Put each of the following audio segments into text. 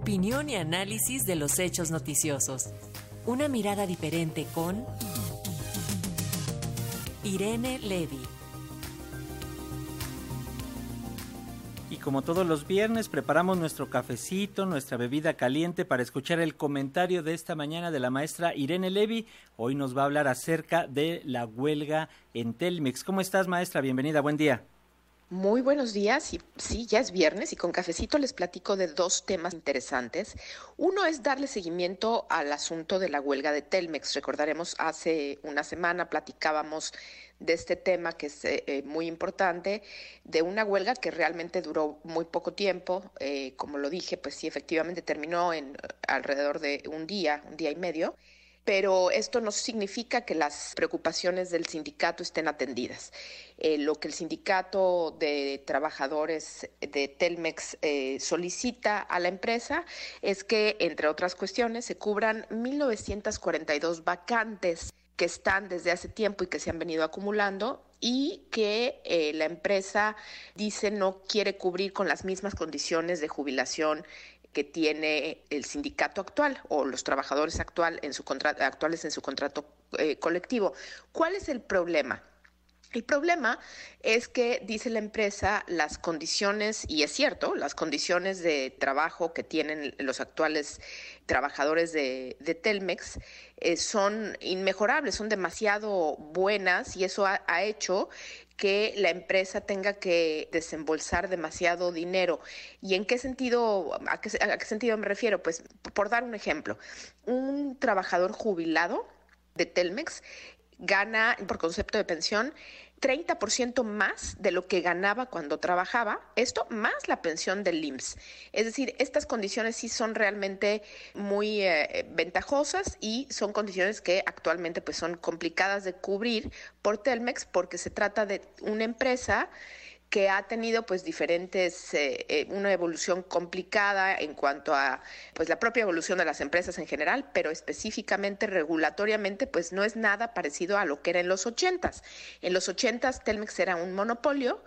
Opinión y análisis de los hechos noticiosos. Una mirada diferente con Irene Levy. Y como todos los viernes, preparamos nuestro cafecito, nuestra bebida caliente para escuchar el comentario de esta mañana de la maestra Irene Levy. Hoy nos va a hablar acerca de la huelga en Telmex. ¿Cómo estás, maestra? Bienvenida, buen día. Muy buenos días. Y, sí, ya es viernes y con cafecito les platico de dos temas interesantes. Uno es darle seguimiento al asunto de la huelga de Telmex. Recordaremos, hace una semana platicábamos de este tema que es eh, eh, muy importante, de una huelga que realmente duró muy poco tiempo. Eh, como lo dije, pues sí, efectivamente terminó en alrededor de un día, un día y medio pero esto no significa que las preocupaciones del sindicato estén atendidas. Eh, lo que el sindicato de trabajadores de Telmex eh, solicita a la empresa es que, entre otras cuestiones, se cubran 1.942 vacantes que están desde hace tiempo y que se han venido acumulando y que eh, la empresa dice no quiere cubrir con las mismas condiciones de jubilación que tiene el sindicato actual o los trabajadores actual en su actuales en su contrato eh, colectivo. ¿Cuál es el problema? El problema es que, dice la empresa, las condiciones, y es cierto, las condiciones de trabajo que tienen los actuales trabajadores de, Telmex eh, son inmejorables, son demasiado buenas y eso ha, hecho que la empresa tenga que desembolsar demasiado dinero. ¿Y en qué sentido, a qué, a qué sentido me refiero? Pues por dar un ejemplo, un trabajador jubilado de Telmex gana por concepto de pensión 30% más de lo que ganaba cuando trabajaba, esto más la pensión del IMSS. Es decir, estas condiciones sí son realmente muy eh, ventajosas y son condiciones que actualmente pues son complicadas de cubrir por Telmex porque se trata de una empresa que ha tenido pues diferentes, eh, eh, una evolución complicada en cuanto a pues la propia evolución de las empresas en general, pero específicamente regulatoriamente pues no es nada parecido a lo que era en los ochentas. En los ochentas Telmex era un monopolio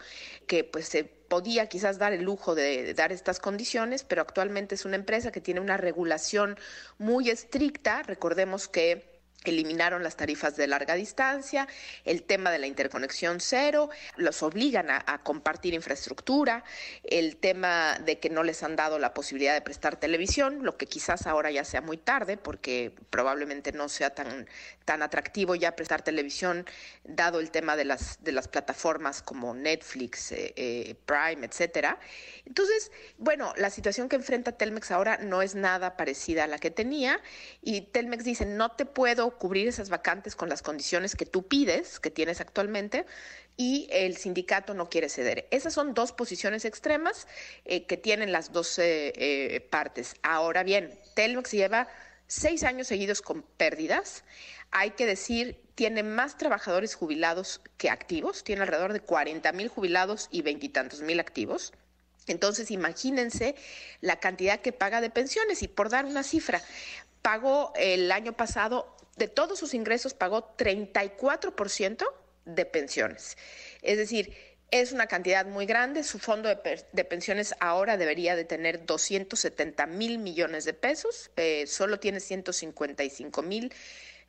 que pues se podía quizás dar el lujo de dar estas condiciones, pero actualmente es una empresa que tiene una regulación muy estricta. Recordemos que eliminaron las tarifas de larga distancia, el tema de la interconexión cero, los obligan a, compartir infraestructura, el tema de que no les han dado la posibilidad de prestar televisión, lo que quizás ahora ya sea muy tarde porque probablemente no sea tan, tan atractivo ya prestar televisión dado el tema de las, de las plataformas como Netflix, eh, eh, Prime, etcétera. Entonces, bueno, la situación que enfrenta Telmex ahora no es nada parecida a la que tenía y Telmex dice, no te puedo cubrir esas vacantes con las condiciones que tú pides, que tienes actualmente, y el sindicato no quiere ceder. Esas son dos posiciones extremas eh, que tienen las dos eh, partes. Ahora bien, Telmex lleva seis años seguidos con pérdidas. Hay que decir, tiene más trabajadores jubilados que activos, tiene alrededor de 40 mil jubilados y veintitantos mil activos. Entonces, imagínense la cantidad que paga de pensiones. Y por dar una cifra, pagó el año pasado de todos sus ingresos pagó 34% de pensiones. Es decir, es una cantidad muy grande. Su fondo de, pensiones ahora debería de tener 270 mil millones de pesos. Eh, solo tiene 155 mil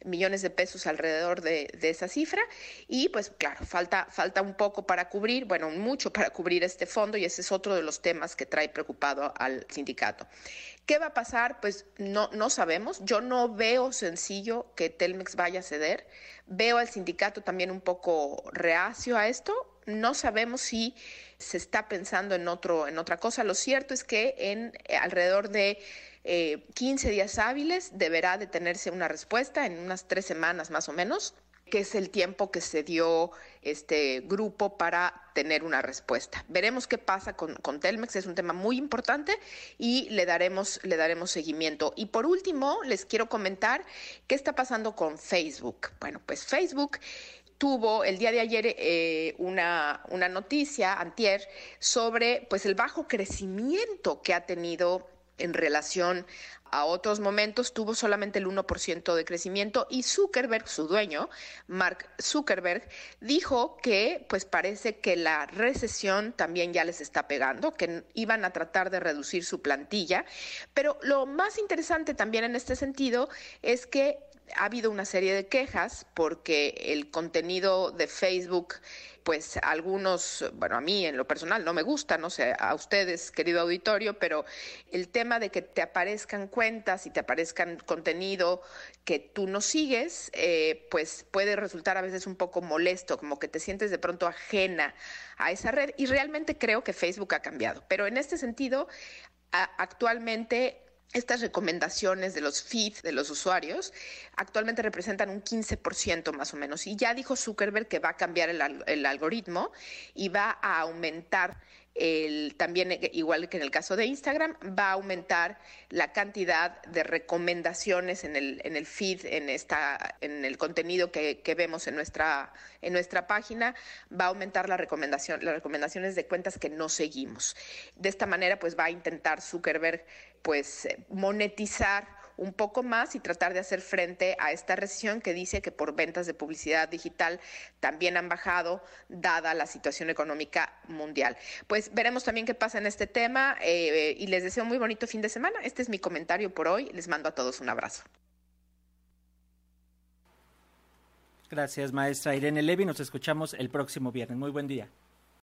millones de pesos alrededor de, esa cifra y pues claro, falta, falta un poco para cubrir, bueno, mucho para cubrir este fondo y ese es otro de los temas que trae preocupado al sindicato. ¿Qué va a pasar? Pues no, no sabemos. Yo no veo sencillo que Telmex vaya a ceder. Veo al sindicato también un poco reacio a esto. No sabemos si se está pensando en, otro, en otra cosa. Lo cierto es que en eh, alrededor de 15 eh, días hábiles deberá de tenerse una respuesta en unas tres semanas más o menos que es el tiempo que se dio este grupo para tener una respuesta. Veremos qué pasa con, con, Telmex, es un tema muy importante y le daremos, le daremos seguimiento. Y por último, les quiero comentar qué está pasando con Facebook. Bueno, pues Facebook tuvo el día de ayer eh, una, una noticia, antier, sobre pues el bajo crecimiento que ha tenido en relación a otros momentos tuvo solamente el 1% de crecimiento y Zuckerberg, su dueño, Mark Zuckerberg, dijo que pues parece que la recesión también ya les está pegando, que iban a tratar de reducir su plantilla, pero lo más interesante también en este sentido es que ha habido una serie de quejas porque el contenido de Facebook, pues algunos, bueno, a mí en lo personal no me gusta, no sé, a ustedes, querido auditorio, pero el tema de que te aparezcan cuentas y te aparezcan contenido que tú no sigues, eh, pues puede resultar a veces un poco molesto, como que te sientes de pronto ajena a esa red y realmente creo que Facebook ha cambiado. Pero en este sentido, actualmente estas recomendaciones de los feeds de los usuarios actualmente representan un 15% más o menos. Y ya dijo Zuckerberg que va a cambiar el, el algoritmo y va a aumentar el, también, eh, igual que en el caso de Instagram, va a aumentar la cantidad de recomendaciones en el, en el feed, en, esta, en el contenido que, que vemos en nuestra, en nuestra página, va a aumentar la recomendación, las recomendaciones de cuentas que no seguimos. De esta manera, pues va a intentar Zuckerberg pues, monetizar un poco más y tratar de hacer frente a esta recesión que dice que por ventas de publicidad digital también han bajado dada la situación económica mundial. Pues veremos también qué pasa en este tema eh, y les deseo un muy bonito fin de semana. Este es mi comentario por hoy. Les mando a todos un abrazo. Gracias, maestra Irene Levy. Nos escuchamos el próximo viernes. Muy buen día.